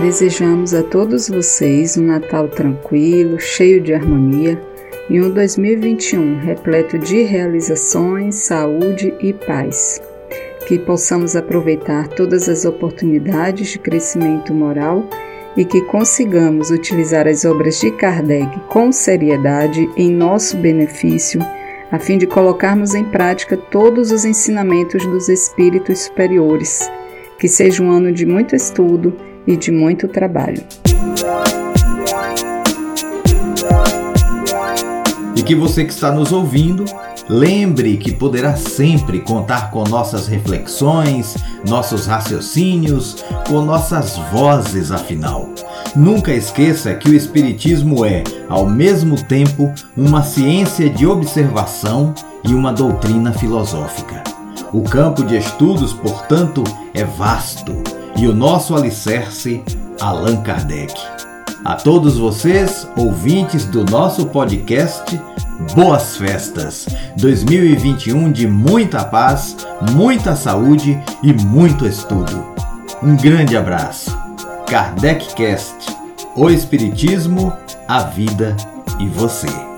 Desejamos a todos vocês um Natal tranquilo, cheio de harmonia e um 2021 repleto de realizações, saúde e paz. Que possamos aproveitar todas as oportunidades de crescimento moral e que consigamos utilizar as obras de Kardec com seriedade em nosso benefício, a fim de colocarmos em prática todos os ensinamentos dos espíritos superiores. Que seja um ano de muito estudo e de muito trabalho. E que você que está nos ouvindo, lembre que poderá sempre contar com nossas reflexões, nossos raciocínios, com nossas vozes, afinal. Nunca esqueça que o Espiritismo é, ao mesmo tempo, uma ciência de observação e uma doutrina filosófica. O campo de estudos, portanto, é vasto e o nosso alicerce, Allan Kardec. A todos vocês, ouvintes do nosso podcast, boas festas! 2021 de muita paz, muita saúde e muito estudo. Um grande abraço. Kardec Cast, o Espiritismo, a vida e você.